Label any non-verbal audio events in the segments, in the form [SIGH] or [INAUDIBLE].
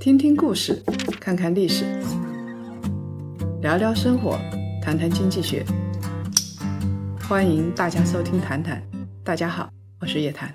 听听故事，看看历史，聊聊生活，谈谈经济学。欢迎大家收听《谈谈》，大家好，我是叶檀。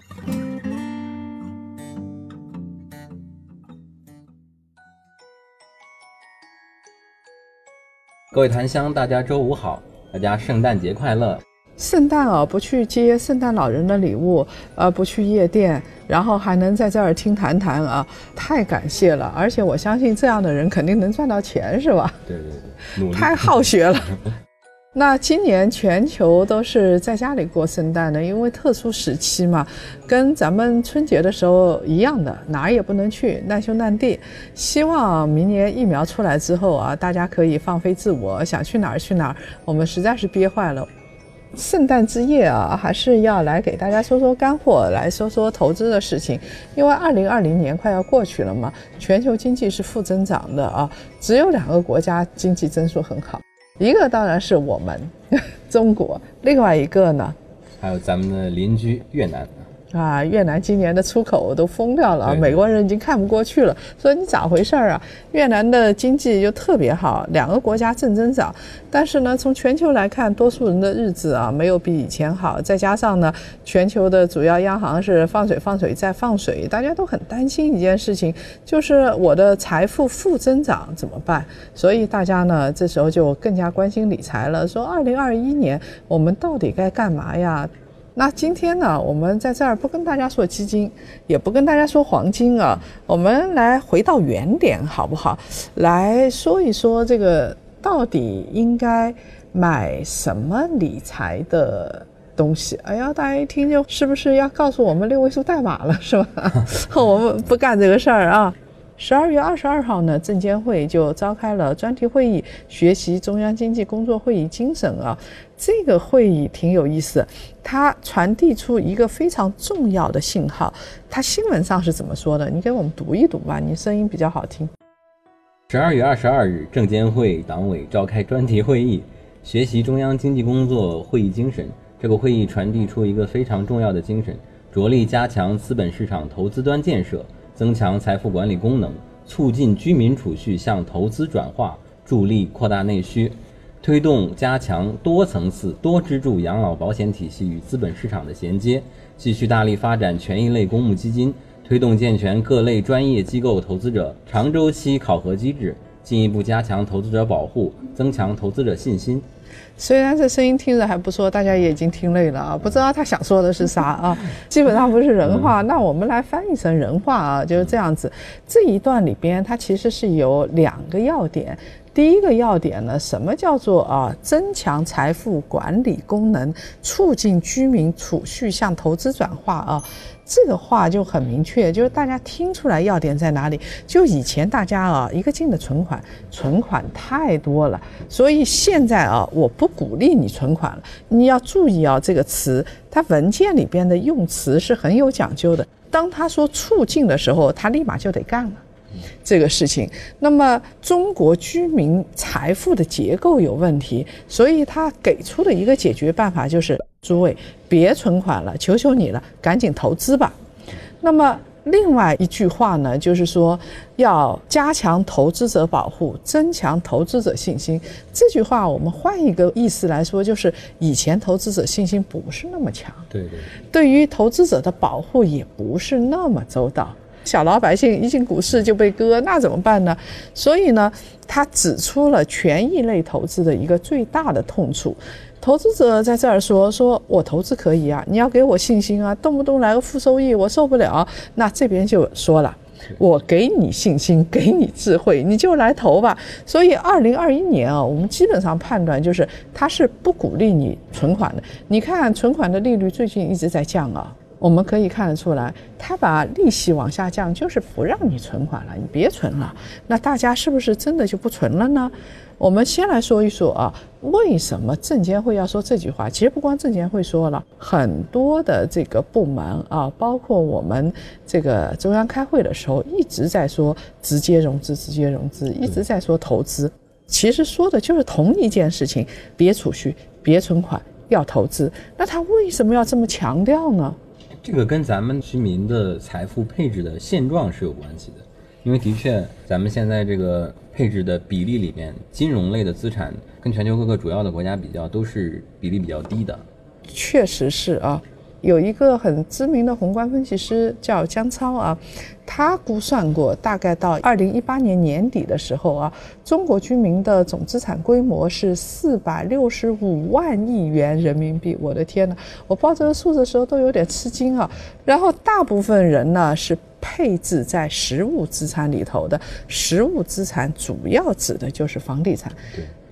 各位檀香，大家周五好，大家圣诞节快乐。圣诞啊，不去接圣诞老人的礼物，呃，不去夜店，然后还能在这儿听谈谈啊，太感谢了！而且我相信这样的人肯定能赚到钱，是吧？对对对，太好学了。[LAUGHS] 那今年全球都是在家里过圣诞的，因为特殊时期嘛，跟咱们春节的时候一样的，哪儿也不能去，难兄难弟。希望明年疫苗出来之后啊，大家可以放飞自我，想去哪儿去哪儿。我们实在是憋坏了。圣诞之夜啊，还是要来给大家说说干货，来说说投资的事情。因为二零二零年快要过去了嘛，全球经济是负增长的啊，只有两个国家经济增速很好，一个当然是我们 [LAUGHS] 中国，另外一个呢，还有咱们的邻居越南。啊，越南今年的出口都疯掉了，美国人已经看不过去了，说你咋回事儿啊？越南的经济就特别好，两个国家正增长，但是呢，从全球来看，多数人的日子啊没有比以前好，再加上呢，全球的主要央行是放水、放水再放水，大家都很担心一件事情，就是我的财富负增长怎么办？所以大家呢，这时候就更加关心理财了，说二零二一年我们到底该干嘛呀？那今天呢，我们在这儿不跟大家说基金，也不跟大家说黄金啊，我们来回到原点好不好？来说一说这个到底应该买什么理财的东西？哎呀，大家一听就是不是要告诉我们六位数代码了是吧？[LAUGHS] 我们不干这个事儿啊。十二月二十二号呢，证监会就召开了专题会议，学习中央经济工作会议精神啊。这个会议挺有意思，它传递出一个非常重要的信号。它新闻上是怎么说的？你给我们读一读吧，你声音比较好听。十二月二十二日，证监会党委召开专题会议，学习中央经济工作会议精神。这个会议传递出一个非常重要的精神，着力加强资本市场投资端建设。增强财富管理功能，促进居民储蓄向投资转化，助力扩大内需，推动加强多层次、多支柱养老保险体系与资本市场的衔接，继续大力发展权益类公募基金，推动健全各类专业机构投资者长周期考核机制，进一步加强投资者保护，增强投资者信心。虽然这声音听着还不错，大家也已经听累了啊，不知道他想说的是啥啊？基本上不是人话，那我们来翻译成人话啊，就是这样子。这一段里边它其实是有两个要点。第一个要点呢，什么叫做啊增强财富管理功能，促进居民储蓄向投资转化啊？这个话就很明确，就是大家听出来要点在哪里？就以前大家啊一个劲的存款，存款太多了，所以现在啊我不鼓励你存款了。你要注意啊这个词，它文件里边的用词是很有讲究的。当他说促进的时候，他立马就得干了。这个事情，那么中国居民财富的结构有问题，所以他给出的一个解决办法就是：诸位别存款了，求求你了，赶紧投资吧。那么另外一句话呢，就是说要加强投资者保护，增强投资者信心。这句话我们换一个意思来说，就是以前投资者信心不是那么强，对对，对于投资者的保护也不是那么周到。小老百姓一进股市就被割，那怎么办呢？所以呢，他指出了权益类投资的一个最大的痛处。投资者在这儿说：“说我投资可以啊，你要给我信心啊，动不动来个负收益，我受不了。”那这边就说了：“我给你信心，给你智慧，你就来投吧。”所以，二零二一年啊，我们基本上判断就是他是不鼓励你存款的。你看，存款的利率最近一直在降啊。我们可以看得出来，他把利息往下降，就是不让你存款了，你别存了。那大家是不是真的就不存了呢？我们先来说一说啊，为什么证监会要说这句话？其实不光证监会说了，很多的这个部门啊，包括我们这个中央开会的时候，一直在说直接融资，直接融资，一直在说投资。其实说的就是同一件事情：别储蓄，别存款，要投资。那他为什么要这么强调呢？这个跟咱们居民的财富配置的现状是有关系的。因为的确，咱们现在这个配置的比例里面，金融类的资产跟全球各个主要的国家比较，都是比例比较低的。确实是啊。有一个很知名的宏观分析师叫姜超啊，他估算过，大概到二零一八年年底的时候啊，中国居民的总资产规模是四百六十五万亿元人民币。我的天呐，我报这个数字的时候都有点吃惊啊。然后大部分人呢是配置在实物资产里头的，实物资产主要指的就是房地产。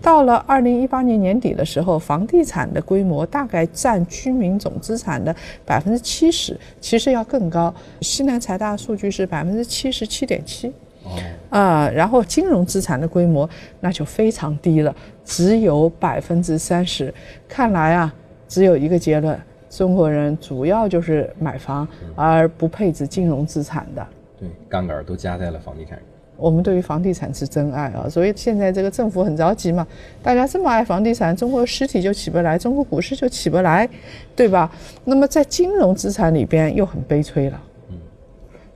对。到了二零一八年年底的时候，房地产的规模大概占居民总资产的百分之七十，其实要更高。西南财大数据是百分之七十七点七，哦，啊，然后金融资产的规模那就非常低了，只有百分之三十。看来啊，只有一个结论：中国人主要就是买房，而不配置金融资产的。对，杠杆都加在了房地产。我们对于房地产是真爱啊，所以现在这个政府很着急嘛，大家这么爱房地产，中国实体就起不来，中国股市就起不来，对吧？那么在金融资产里边又很悲催了，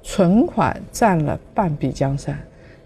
存款占了半壁江山，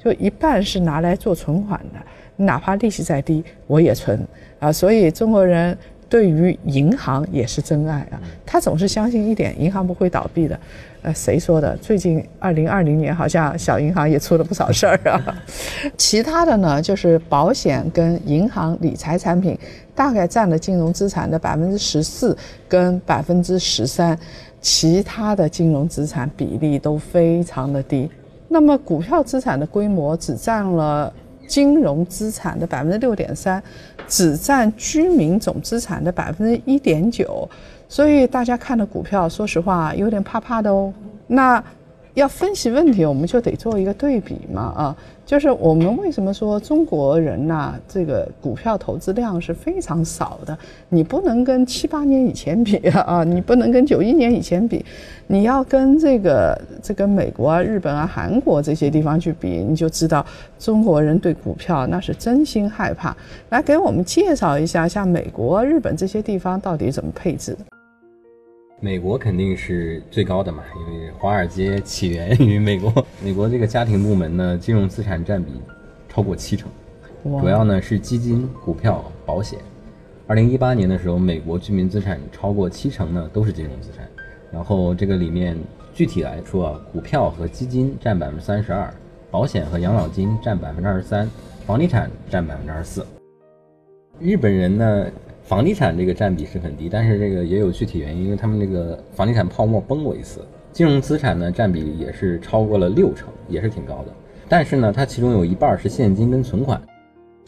就一半是拿来做存款的，哪怕利息再低我也存啊，所以中国人。对于银行也是真爱啊，他总是相信一点，银行不会倒闭的。呃，谁说的？最近二零二零年好像小银行也出了不少事儿啊。[LAUGHS] 其他的呢，就是保险跟银行理财产品，大概占了金融资产的百分之十四跟百分之十三，其他的金融资产比例都非常的低。那么股票资产的规模只占了。金融资产的百分之六点三，只占居民总资产的百分之一点九，所以大家看的股票，说实话有点怕怕的哦。那。要分析问题，我们就得做一个对比嘛，啊，就是我们为什么说中国人呐，这个股票投资量是非常少的？你不能跟七八年以前比啊，你不能跟九一年以前比，你要跟这个这个美国啊、日本啊、韩国这些地方去比，你就知道中国人对股票那是真心害怕。来给我们介绍一下，像美国、日本这些地方到底怎么配置的？美国肯定是最高的嘛，因为华尔街起源于美国。[LAUGHS] 美国这个家庭部门呢，金融资产占比超过七成，主要呢是基金、股票、保险。二零一八年的时候，美国居民资产超过七成呢都是金融资产。然后这个里面具体来说啊，股票和基金占百分之三十二，保险和养老金占百分之二十三，房地产占百分之二十四。日本人呢？房地产这个占比是很低，但是这个也有具体原因，因为他们那个房地产泡沫崩过一次。金融资产呢占比也是超过了六成，也是挺高的。但是呢，它其中有一半是现金跟存款。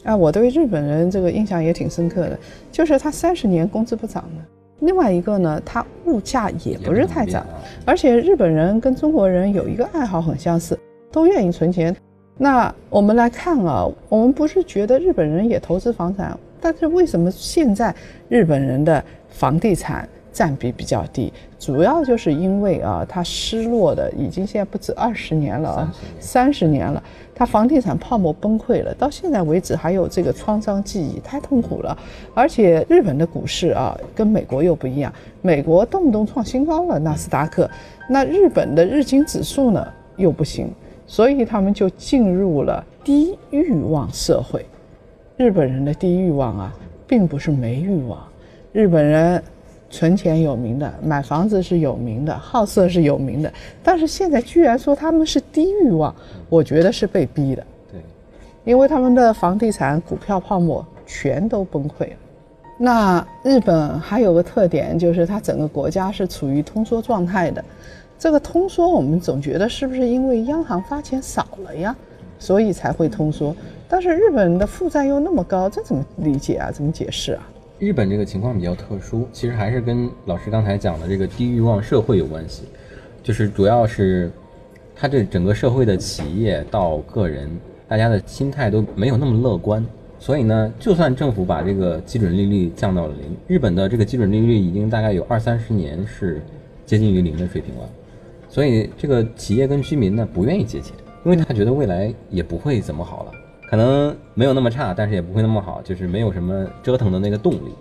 啊，我对日本人这个印象也挺深刻的，就是他三十年工资不涨的。另外一个呢，他物价也不是太涨，而且日本人跟中国人有一个爱好很相似，都愿意存钱。那我们来看啊，我们不是觉得日本人也投资房产？但是为什么现在日本人的房地产占比比较低？主要就是因为啊，它失落的已经现在不止二十年了啊，三十年了，它房地产泡沫崩溃了，到现在为止还有这个创伤记忆，太痛苦了。而且日本的股市啊，跟美国又不一样，美国动不动创新高了，纳斯达克，那日本的日经指数呢又不行，所以他们就进入了低欲望社会。日本人的低欲望啊，并不是没欲望。日本人存钱有名的，买房子是有名的，好色是有名的。但是现在居然说他们是低欲望，我觉得是被逼的。对，因为他们的房地产、股票泡沫全都崩溃了。那日本还有个特点，就是它整个国家是处于通缩状态的。这个通缩，我们总觉得是不是因为央行发钱少了呀，所以才会通缩？但是日本的负债又那么高，这怎么理解啊？怎么解释啊？日本这个情况比较特殊，其实还是跟老师刚才讲的这个低欲望社会有关系，就是主要是，它这整个社会的企业到个人，大家的心态都没有那么乐观，所以呢，就算政府把这个基准利率降到了零，日本的这个基准利率已经大概有二三十年是接近于零的水平了，所以这个企业跟居民呢不愿意借钱，因为他觉得未来也不会怎么好了。可能没有那么差，但是也不会那么好，就是没有什么折腾的那个动力。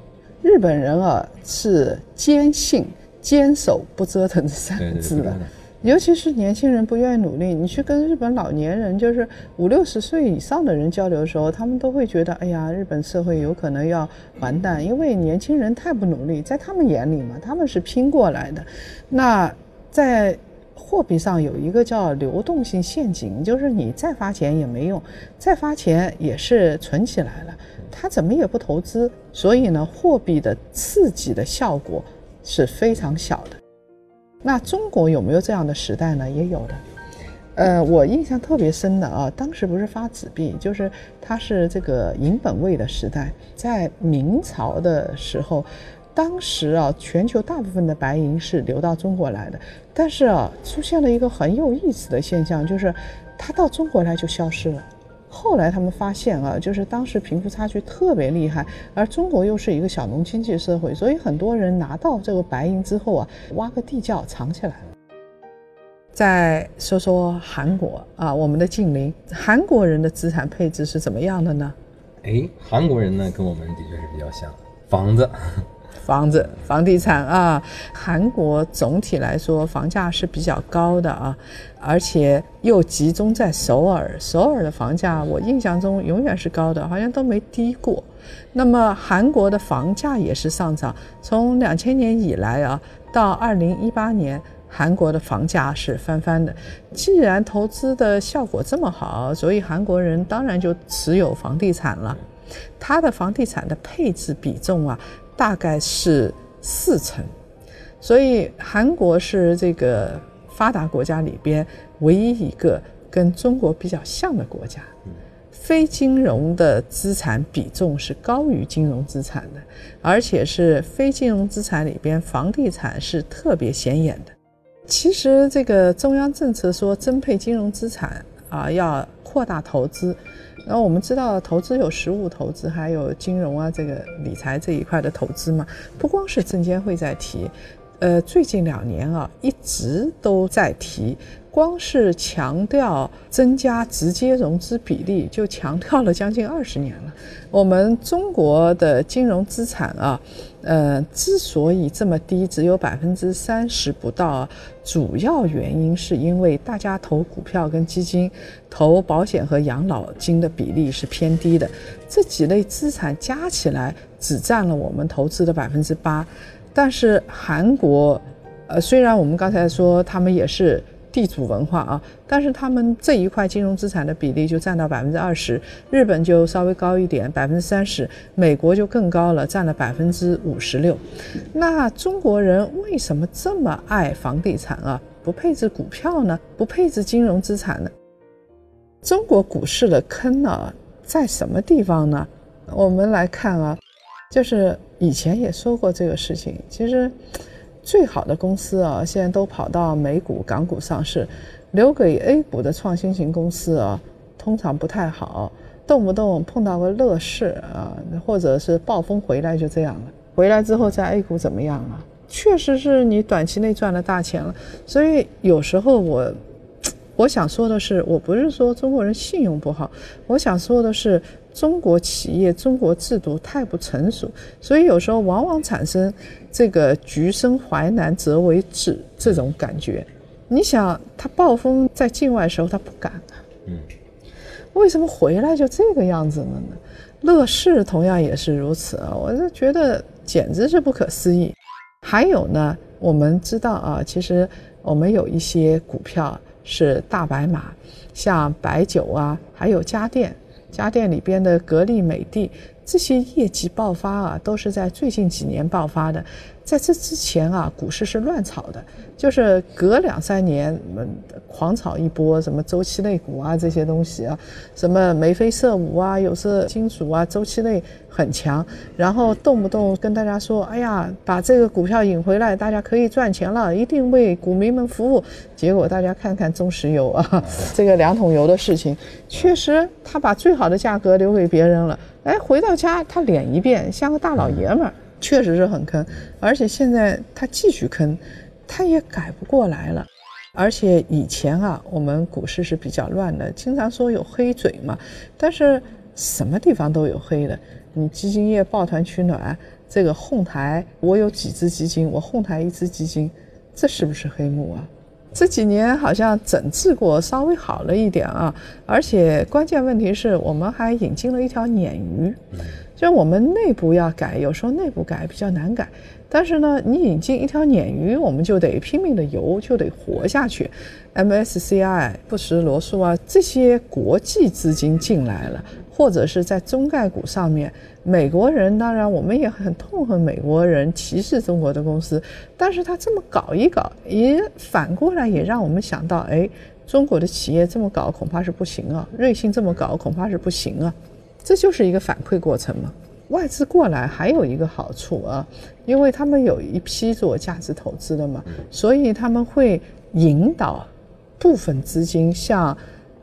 日本人啊，是坚信、坚守不折腾这三个字的。尤其是年轻人不愿意努力，你去跟日本老年人，就是五六十岁以上的人交流的时候，他们都会觉得，哎呀，日本社会有可能要完蛋，因为年轻人太不努力，在他们眼里嘛，他们是拼过来的。那在货币上有一个叫流动性陷阱，就是你再发钱也没用，再发钱也是存起来了，他怎么也不投资，所以呢，货币的刺激的效果是非常小的。那中国有没有这样的时代呢？也有的，呃，我印象特别深的啊，当时不是发纸币，就是它是这个银本位的时代，在明朝的时候，当时啊，全球大部分的白银是流到中国来的，但是啊，出现了一个很有意思的现象，就是它到中国来就消失了。后来他们发现啊，就是当时贫富差距特别厉害，而中国又是一个小农经济社会，所以很多人拿到这个白银之后啊，挖个地窖藏起来了。再说说韩国啊，我们的近邻，韩国人的资产配置是怎么样的呢？哎，韩国人呢，跟我们的确是比较像，房子。房子、房地产啊，韩国总体来说房价是比较高的啊，而且又集中在首尔。首尔的房价我印象中永远是高的，好像都没低过。那么韩国的房价也是上涨，从两千年以来啊，到二零一八年，韩国的房价是翻番的。既然投资的效果这么好，所以韩国人当然就持有房地产了。它的房地产的配置比重啊。大概是四成，所以韩国是这个发达国家里边唯一一个跟中国比较像的国家。非金融的资产比重是高于金融资产的，而且是非金融资产里边房地产是特别显眼的。其实这个中央政策说增配金融资产啊，要扩大投资。然后我们知道，投资有实物投资，还有金融啊，这个理财这一块的投资嘛。不光是证监会在提，呃，最近两年啊，一直都在提。光是强调增加直接融资比例，就强调了将近二十年了。我们中国的金融资产啊，呃，之所以这么低，只有百分之三十不到，主要原因是因为大家投股票跟基金、投保险和养老金的比例是偏低的，这几类资产加起来只占了我们投资的百分之八。但是韩国，呃，虽然我们刚才说他们也是。地主文化啊，但是他们这一块金融资产的比例就占到百分之二十，日本就稍微高一点，百分之三十，美国就更高了，占了百分之五十六。那中国人为什么这么爱房地产啊？不配置股票呢？不配置金融资产呢？中国股市的坑呢，在什么地方呢？我们来看啊，就是以前也说过这个事情，其实。最好的公司啊，现在都跑到美股、港股上市，留给 A 股的创新型公司啊，通常不太好，动不动碰到个乐视啊，或者是暴风回来就这样了。回来之后在 A 股怎么样啊？确实是你短期内赚了大钱了。所以有时候我，我想说的是，我不是说中国人信用不好，我想说的是。中国企业、中国制度太不成熟，所以有时候往往产生这个“橘生淮南则为枳”这种感觉。你想，他暴风在境外时候他不敢啊，嗯，为什么回来就这个样子了呢？乐视同样也是如此啊，我就觉得简直是不可思议。还有呢，我们知道啊，其实我们有一些股票是大白马，像白酒啊，还有家电。家电里边的格力、美的这些业绩爆发啊，都是在最近几年爆发的。在这之前啊，股市是乱炒的，就是隔两三年，嗯，狂炒一波，什么周期类股啊这些东西啊，什么眉飞色舞啊，有色金属啊，周期类很强，然后动不动跟大家说，哎呀，把这个股票引回来，大家可以赚钱了，一定为股民们服务。结果大家看看中石油啊，[LAUGHS] 这个两桶油的事情，确实他把最好的价格留给别人了，哎，回到家他脸一变，像个大老爷们儿。确实是很坑，而且现在他继续坑，他也改不过来了。而且以前啊，我们股市是比较乱的，经常说有黑嘴嘛。但是什么地方都有黑的，你基金业抱团取暖，这个哄抬，我有几只基金，我哄抬一只基金，这是不是黑幕啊？这几年好像整治过，稍微好了一点啊。而且关键问题是我们还引进了一条鲶鱼，就我们内部要改，有时候内部改比较难改。但是呢，你引进一条鲶鱼，我们就得拼命的游，就得活下去。MSCI、富时罗素啊，这些国际资金进来了，或者是在中概股上面，美国人当然我们也很痛恨美国人歧视中国的公司，但是他这么搞一搞，也反过来也让我们想到，哎，中国的企业这么搞恐怕是不行啊，瑞幸这么搞恐怕是不行啊，这就是一个反馈过程嘛。外资过来还有一个好处啊，因为他们有一批做价值投资的嘛，所以他们会引导部分资金向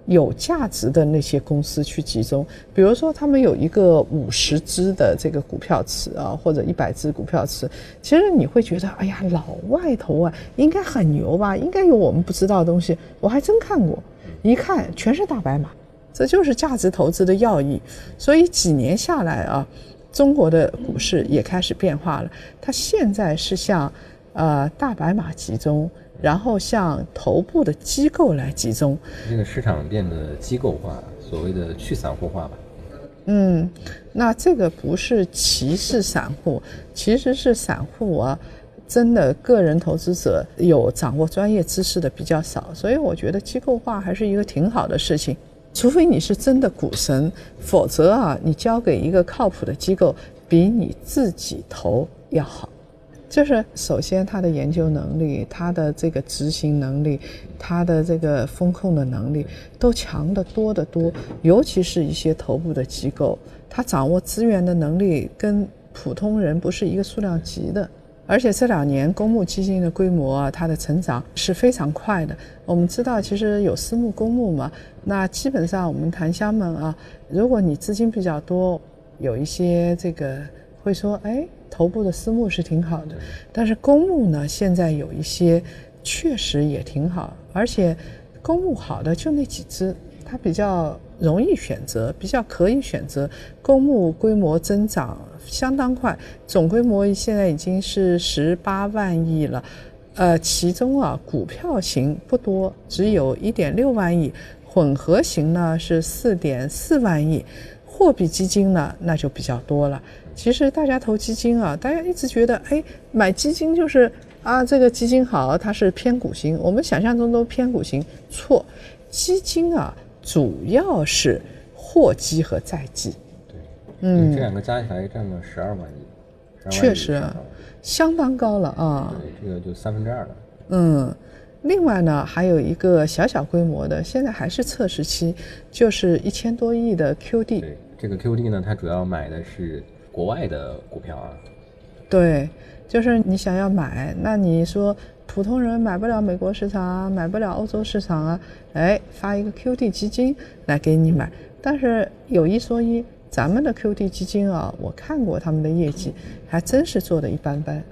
有价值的那些公司去集中。比如说，他们有一个五十只的这个股票池啊，或者一百只股票池，其实你会觉得，哎呀，老外头啊，应该很牛吧？应该有我们不知道的东西。我还真看过，一看全是大白马，这就是价值投资的要义。所以几年下来啊。中国的股市也开始变化了，它现在是向，呃大白马集中，然后向头部的机构来集中。这个市场变得机构化，所谓的去散户化吧。嗯，那这个不是歧视散户，其实是散户啊，真的个人投资者有掌握专业知识的比较少，所以我觉得机构化还是一个挺好的事情。除非你是真的股神，否则啊，你交给一个靠谱的机构，比你自己投要好。就是首先他的研究能力、他的这个执行能力、他的这个风控的能力都强得多得多。尤其是一些头部的机构，他掌握资源的能力跟普通人不是一个数量级的。而且这两年公募基金的规模啊，它的成长是非常快的。我们知道，其实有私募、公募嘛，那基本上我们檀香们啊，如果你资金比较多，有一些这个会说，哎，头部的私募是挺好的。但是公募呢，现在有一些确实也挺好，而且公募好的就那几只，它比较容易选择，比较可以选择。公募规模增长。相当快，总规模现在已经是十八万亿了，呃，其中啊，股票型不多，只有一点六万亿，混合型呢是四点四万亿，货币基金呢那就比较多了。其实大家投基金啊，大家一直觉得，哎，买基金就是啊，这个基金好，它是偏股型，我们想象中都偏股型，错，基金啊主要是货基和债基。对嗯，这两个加起来占了十二万亿，确实，相当高了啊。对，这个就三分之二了。嗯，另外呢，还有一个小小规模的，现在还是测试期，就是一千多亿的 QD。对，这个 QD 呢，它主要买的是国外的股票啊。对，就是你想要买，那你说普通人买不了美国市场啊，买不了欧洲市场啊，哎，发一个 QD 基金来给你买。但是有一说一。咱们的 QD 基金啊，我看过他们的业绩，还真是做的一般般，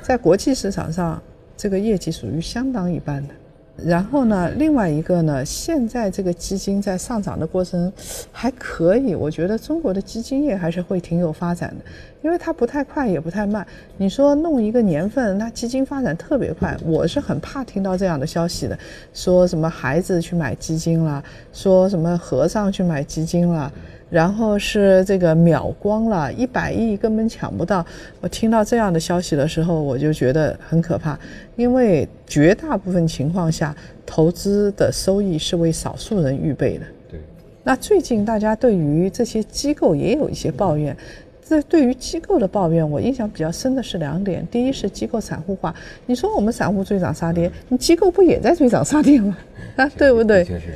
在国际市场上，这个业绩属于相当一般的。然后呢，另外一个呢，现在这个基金在上涨的过程还可以，我觉得中国的基金业还是会挺有发展的，因为它不太快也不太慢。你说弄一个年份，那基金发展特别快，我是很怕听到这样的消息的，说什么孩子去买基金了，说什么和尚去买基金了。然后是这个秒光了，一百亿根本抢不到。我听到这样的消息的时候，我就觉得很可怕，因为绝大部分情况下，投资的收益是为少数人预备的。对。那最近大家对于这些机构也有一些抱怨，这对于机构的抱怨，我印象比较深的是两点：第一是机构散户化。你说我们散户追涨杀跌，你机构不也在追涨杀跌吗？[LAUGHS] 啊，[LAUGHS] 对不对？确实。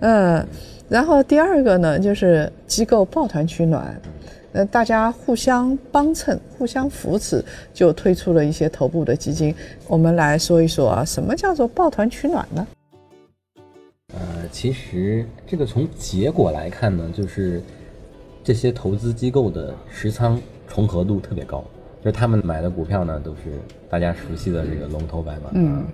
嗯。然后第二个呢，就是机构抱团取暖，呃，大家互相帮衬、互相扶持，就推出了一些头部的基金。我们来说一说啊，什么叫做抱团取暖呢？呃，其实这个从结果来看呢，就是这些投资机构的持仓重合度特别高，就是他们买的股票呢，都是大家熟悉的这个龙头白马。嗯。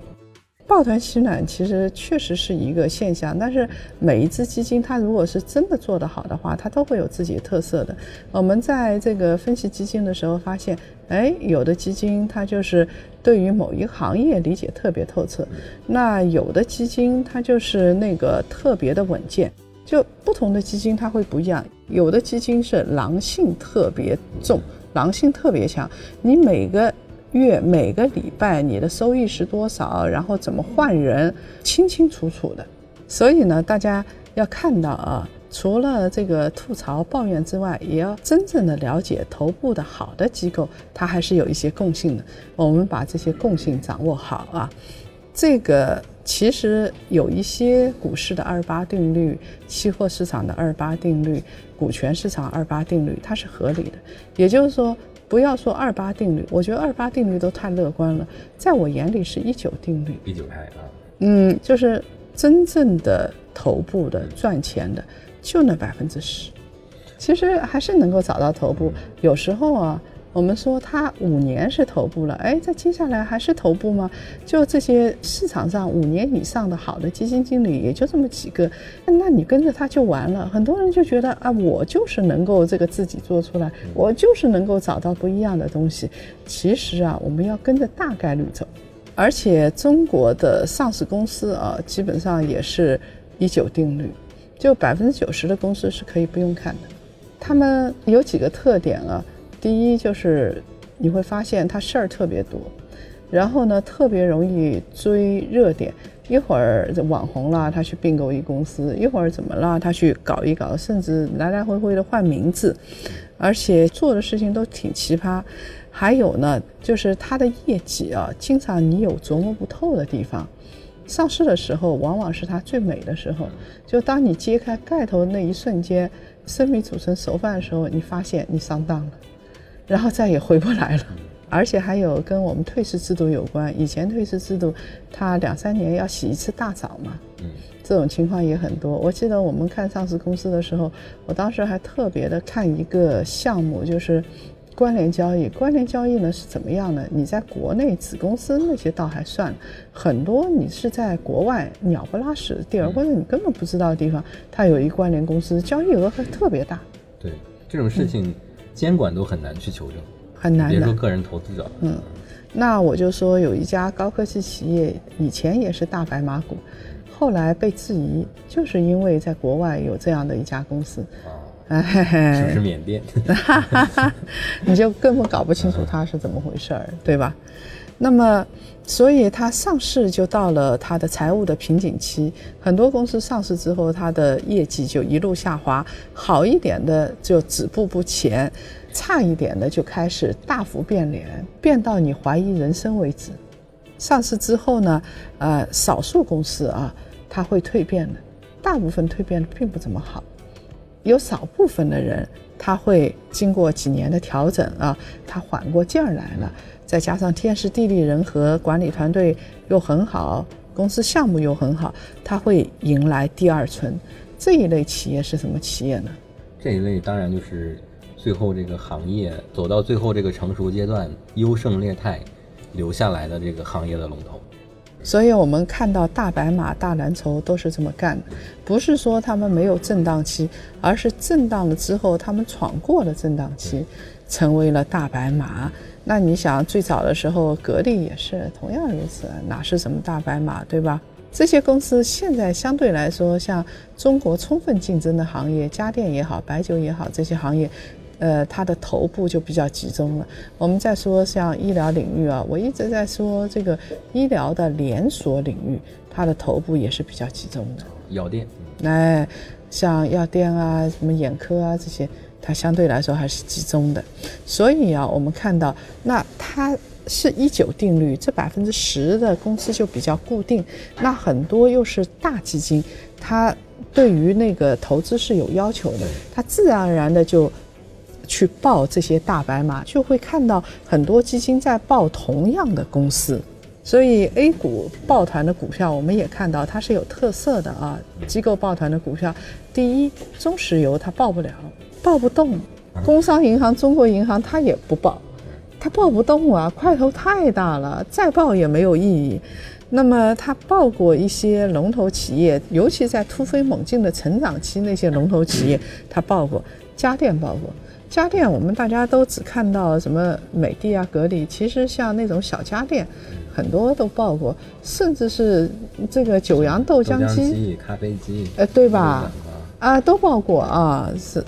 抱团取暖其实确实是一个现象，但是每一只基金它如果是真的做得好的话，它都会有自己的特色的。我们在这个分析基金的时候发现，哎，有的基金它就是对于某一个行业理解特别透彻，那有的基金它就是那个特别的稳健。就不同的基金它会不一样，有的基金是狼性特别重，狼性特别强，你每个。月每个礼拜你的收益是多少，然后怎么换人，清清楚楚的。所以呢，大家要看到啊，除了这个吐槽抱怨之外，也要真正的了解头部的好的机构，它还是有一些共性的。我们把这些共性掌握好啊，这个其实有一些股市的二八定律、期货市场的二八定律、股权市场二八定律，它是合理的。也就是说。不要说二八定律，我觉得二八定律都太乐观了，在我眼里是一九定律。一九派啊，嗯，就是真正的头部的赚钱的，就那百分之十，其实还是能够找到头部。有时候啊。我们说它五年是头部了，哎，在接下来还是头部吗？就这些市场上五年以上的好的基金经理也就这么几个，那你跟着他就完了。很多人就觉得啊，我就是能够这个自己做出来，我就是能够找到不一样的东西。其实啊，我们要跟着大概率走，而且中国的上市公司啊，基本上也是一九定律，就百分之九十的公司是可以不用看的。他们有几个特点啊？第一就是你会发现他事儿特别多，然后呢特别容易追热点，一会儿网红了他去并购一公司，一会儿怎么了他去搞一搞，甚至来来回回的换名字，而且做的事情都挺奇葩。还有呢就是他的业绩啊，经常你有琢磨不透的地方。上市的时候往往是他最美的时候，就当你揭开盖头那一瞬间，生米煮成熟饭的时候，你发现你上当了。然后再也回不来了，而且还有跟我们退市制度有关。以前退市制度，它两三年要洗一次大澡嘛，嗯，这种情况也很多。我记得我们看上市公司的时候，我当时还特别的看一个项目，就是关联交易。关联交易呢是怎么样呢？你在国内子公司那些倒还算，很多你是在国外鸟不拉屎的地儿，或者你根本不知道的地方，它有一关联公司，交易额还特别大。对这种事情。监管都很难去求证，很难。别说个人投资者，嗯，那我就说有一家高科技企业，以前也是大白马股，后来被质疑，就是因为在国外有这样的一家公司，啊，[LAUGHS] 是不是缅甸？[LAUGHS] 你就根本搞不清楚它是怎么回事儿，对吧？那么，所以它上市就到了它的财务的瓶颈期。很多公司上市之后，它的业绩就一路下滑，好一点的就止步不前，差一点的就开始大幅变脸，变到你怀疑人生为止。上市之后呢，呃，少数公司啊，它会蜕变的，大部分蜕变的并不怎么好。有少部分的人，他会经过几年的调整啊，他缓过劲儿来了。再加上天时地利人和，管理团队又很好，公司项目又很好，它会迎来第二春。这一类企业是什么企业呢？这一类当然就是最后这个行业走到最后这个成熟阶段，优胜劣汰留下来的这个行业的龙头。所以我们看到大白马、大蓝筹都是这么干的，不是说他们没有震荡期，而是震荡了之后，他们闯过了震荡期，成为了大白马。那你想，最早的时候，格力也是同样如此，哪是什么大白马，对吧？这些公司现在相对来说，像中国充分竞争的行业，家电也好，白酒也好，这些行业，呃，它的头部就比较集中了。我们再说像医疗领域啊，我一直在说这个医疗的连锁领域，它的头部也是比较集中的。药店，哎，像药店啊，什么眼科啊这些。它相对来说还是集中的，所以啊，我们看到那它是一九定律，这百分之十的公司就比较固定，那很多又是大基金，它对于那个投资是有要求的，它自然而然的就去报这些大白马，就会看到很多基金在报同样的公司，所以 A 股抱团的股票，我们也看到它是有特色的啊，机构抱团的股票，第一，中石油它报不了。报不动，工商银行、中国银行它也不报，它报不动啊，块头太大了，再报也没有意义。那么它报过一些龙头企业，尤其在突飞猛进的成长期，那些龙头企业它报过，家电报过。家电我们大家都只看到什么美的啊、格力，其实像那种小家电，很多都报过，甚至是这个九阳豆浆机、咖啡机，呃，对吧？啊，都报过啊，是。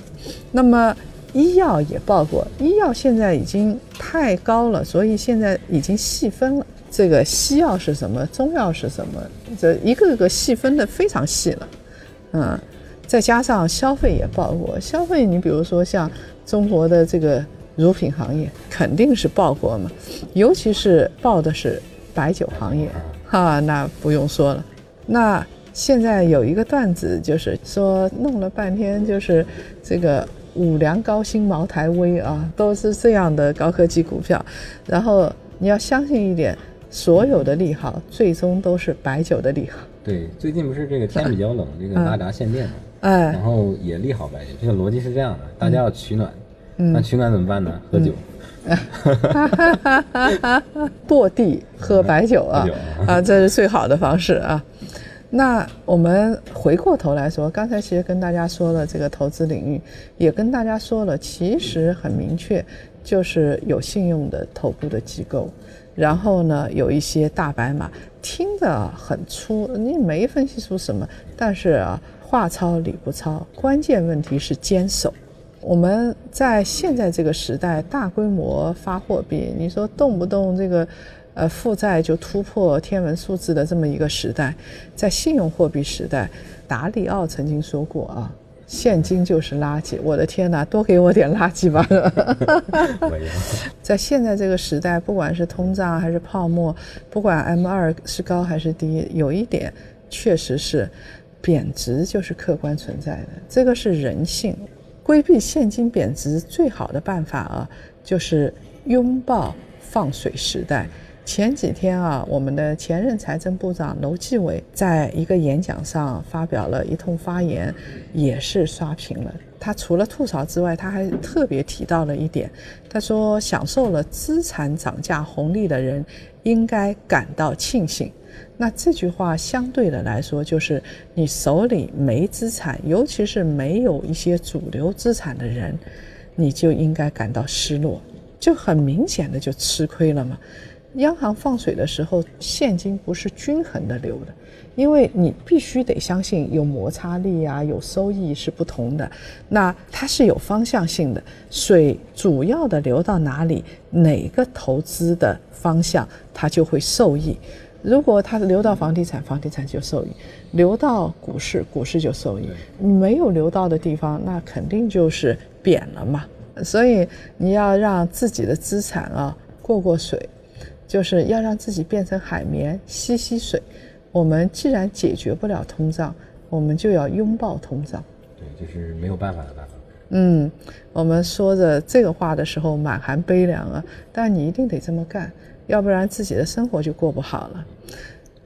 那么医药也报过，医药现在已经太高了，所以现在已经细分了。这个西药是什么？中药是什么？这一个个细分的非常细了，嗯，再加上消费也爆过，消费你比如说像中国的这个乳品行业肯定是爆过嘛，尤其是爆的是白酒行业，哈，那不用说了。那现在有一个段子就是说弄了半天就是这个五粮高新、茅台威啊，都是这样的高科技股票，然后你要相信一点。所有的利好最终都是白酒的利好。对，最近不是这个天比较冷，这个拉闸限电嘛，哎，然后也利好白酒。这个逻辑是这样的，大家要取暖，那取暖怎么办呢？喝酒，跺地喝白酒啊，啊，这是最好的方式啊。那我们回过头来说，刚才其实跟大家说了这个投资领域，也跟大家说了，其实很明确，就是有信用的头部的机构。然后呢，有一些大白马，听着很粗，你没分析出什么，但是啊，话糙理不糙，关键问题是坚守。我们在现在这个时代，大规模发货币，你说动不动这个，呃，负债就突破天文数字的这么一个时代，在信用货币时代，达里奥曾经说过啊。现金就是垃圾，我的天哪，多给我点垃圾吧！[LAUGHS] [LAUGHS] 在现在这个时代，不管是通胀还是泡沫，不管 M 二是高还是低，有一点确实是，贬值就是客观存在的，这个是人性。规避现金贬值最好的办法啊，就是拥抱放水时代。前几天啊，我们的前任财政部长楼继伟在一个演讲上发表了一通发言，也是刷屏了。他除了吐槽之外，他还特别提到了一点，他说：“享受了资产涨价红利的人应该感到庆幸。”那这句话相对的来说，就是你手里没资产，尤其是没有一些主流资产的人，你就应该感到失落，就很明显的就吃亏了嘛。央行放水的时候，现金不是均衡的流的，因为你必须得相信有摩擦力啊，有收益是不同的。那它是有方向性的，水主要的流到哪里，哪个投资的方向它就会受益。如果它流到房地产，房地产就受益；流到股市，股市就受益。没有流到的地方，那肯定就是贬了嘛。所以你要让自己的资产啊过过水。就是要让自己变成海绵吸吸水。我们既然解决不了通胀，我们就要拥抱通胀。对，就是没有办法的办法。嗯，我们说着这个话的时候满含悲凉啊，但你一定得这么干，要不然自己的生活就过不好了。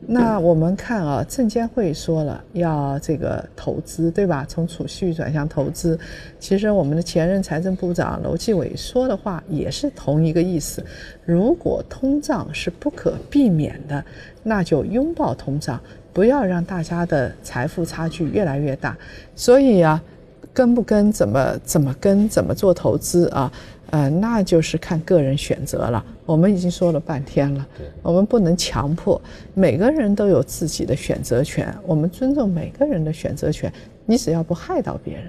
那我们看啊，证监会说了要这个投资，对吧？从储蓄转向投资。其实我们的前任财政部长楼继伟说的话也是同一个意思。如果通胀是不可避免的，那就拥抱通胀，不要让大家的财富差距越来越大。所以啊，跟不跟，怎么怎么跟，怎么做投资啊？呃，那就是看个人选择了。我们已经说了半天了，我们不能强迫，每个人都有自己的选择权，我们尊重每个人的选择权。你只要不害到别人，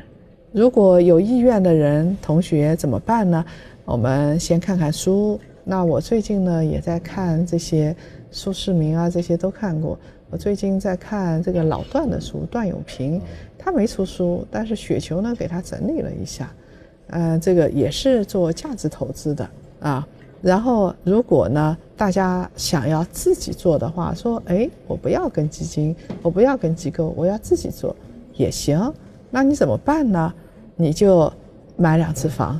如果有意愿的人同学怎么办呢？我们先看看书。那我最近呢也在看这些苏世民啊，这些都看过。我最近在看这个老段的书，段永平，他没出书，但是雪球呢给他整理了一下。嗯，这个也是做价值投资的啊。然后，如果呢，大家想要自己做的话，说，哎，我不要跟基金，我不要跟机构，我要自己做也行。那你怎么办呢？你就买两次房，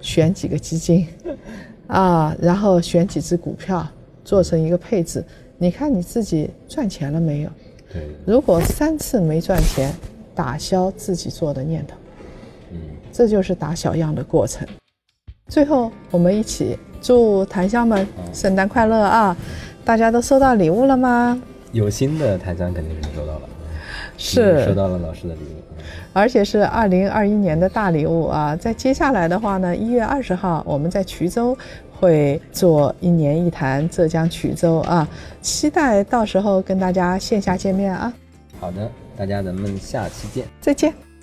选几个基金，[LAUGHS] 啊，然后选几只股票，做成一个配置。你看你自己赚钱了没有？对。如果三次没赚钱，打消自己做的念头。这就是打小样的过程。最后，我们一起祝檀香们圣诞快乐啊！大家都收到礼物了吗？有心的檀香肯定是收到了，是收到了老师的礼物。而且是二零二一年的大礼物啊！在接下来的话呢，一月二十号我们在衢州会做一年一坛浙江衢州啊，期待到时候跟大家线下见面啊！好的，大家咱们下期见，再见。